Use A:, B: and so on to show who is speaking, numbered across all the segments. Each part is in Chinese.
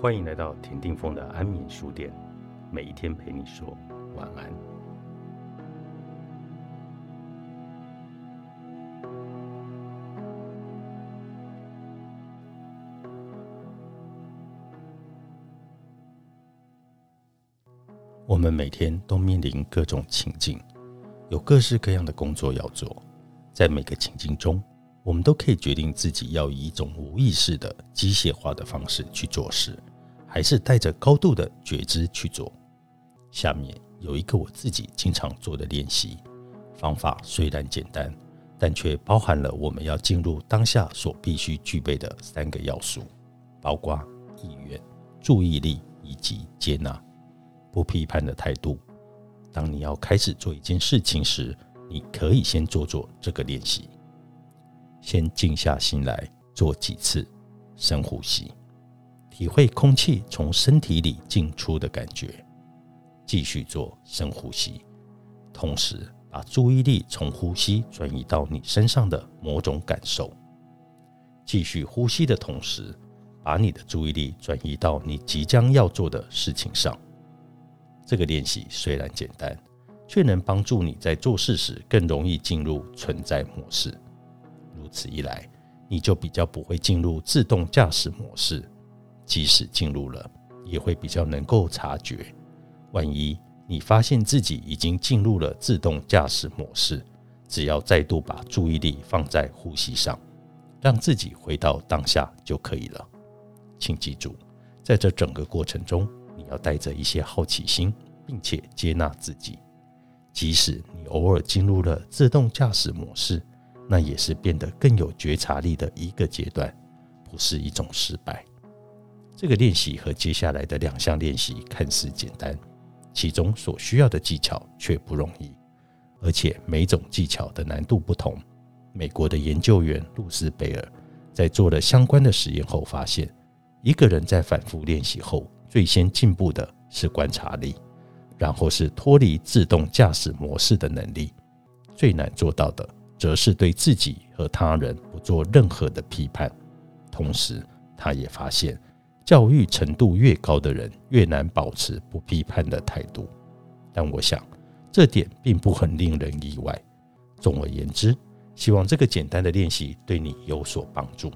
A: 欢迎来到田定峰的安眠书店，每一天陪你说晚安。我们每天都面临各种情境，有各式各样的工作要做，在每个情境中。我们都可以决定自己要以一种无意识的机械化的方式去做事，还是带着高度的觉知去做。下面有一个我自己经常做的练习方法，虽然简单，但却包含了我们要进入当下所必须具备的三个要素，包括意愿、注意力以及接纳、不批判的态度。当你要开始做一件事情时，你可以先做做这个练习。先静下心来做几次深呼吸，体会空气从身体里进出的感觉。继续做深呼吸，同时把注意力从呼吸转移到你身上的某种感受。继续呼吸的同时，把你的注意力转移到你即将要做的事情上。这个练习虽然简单，却能帮助你在做事时更容易进入存在模式。如此一来，你就比较不会进入自动驾驶模式。即使进入了，也会比较能够察觉。万一你发现自己已经进入了自动驾驶模式，只要再度把注意力放在呼吸上，让自己回到当下就可以了。请记住，在这整个过程中，你要带着一些好奇心，并且接纳自己。即使你偶尔进入了自动驾驶模式，那也是变得更有觉察力的一个阶段，不是一种失败。这个练习和接下来的两项练习看似简单，其中所需要的技巧却不容易，而且每种技巧的难度不同。美国的研究员露丝贝尔在做了相关的实验后发现，一个人在反复练习后，最先进步的是观察力，然后是脱离自动驾驶模式的能力，最难做到的。则是对自己和他人不做任何的批判。同时，他也发现，教育程度越高的人越难保持不批判的态度。但我想，这点并不很令人意外。总而言之，希望这个简单的练习对你有所帮助。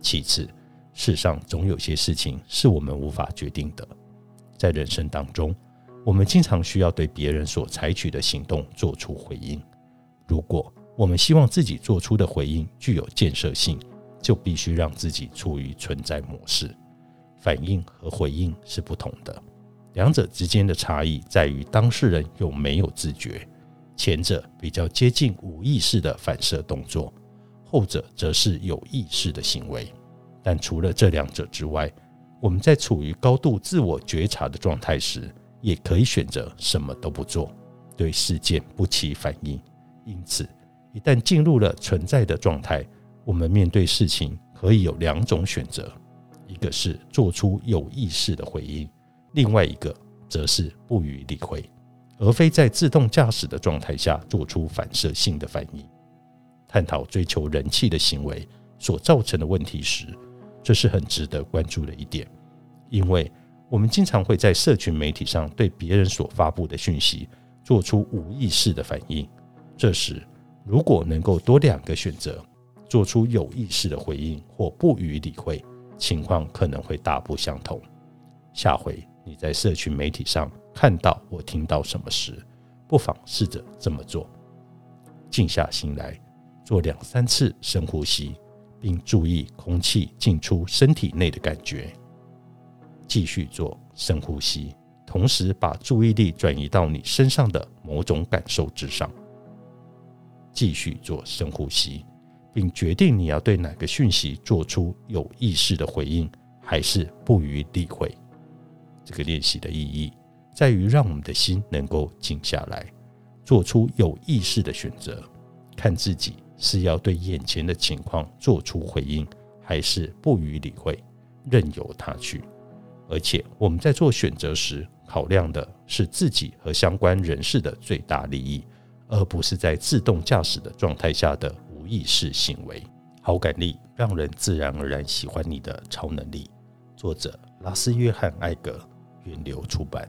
A: 其次，世上总有些事情是我们无法决定的。在人生当中，我们经常需要对别人所采取的行动做出回应。如果我们希望自己做出的回应具有建设性，就必须让自己处于存在模式。反应和回应是不同的，两者之间的差异在于当事人有没有自觉。前者比较接近无意识的反射动作，后者则是有意识的行为。但除了这两者之外，我们在处于高度自我觉察的状态时，也可以选择什么都不做，对事件不起反应。因此。一旦进入了存在的状态，我们面对事情可以有两种选择：一个是做出有意识的回应，另外一个则是不予理会，而非在自动驾驶的状态下做出反射性的反应。探讨追求人气的行为所造成的问题时，这是很值得关注的一点，因为我们经常会在社群媒体上对别人所发布的讯息做出无意识的反应，这时。如果能够多两个选择，做出有意识的回应或不予理会，情况可能会大不相同。下回你在社群媒体上看到或听到什么时，不妨试着这么做：静下心来，做两三次深呼吸，并注意空气进出身体内的感觉。继续做深呼吸，同时把注意力转移到你身上的某种感受之上。继续做深呼吸，并决定你要对哪个讯息做出有意识的回应，还是不予理会。这个练习的意义在于让我们的心能够静下来，做出有意识的选择，看自己是要对眼前的情况做出回应，还是不予理会，任由它去。而且我们在做选择时，考量的是自己和相关人士的最大利益。而不是在自动驾驶的状态下的意识行为。好感力让人自然而然喜欢你的超能力。作者拉斯约翰·艾格，源流出版。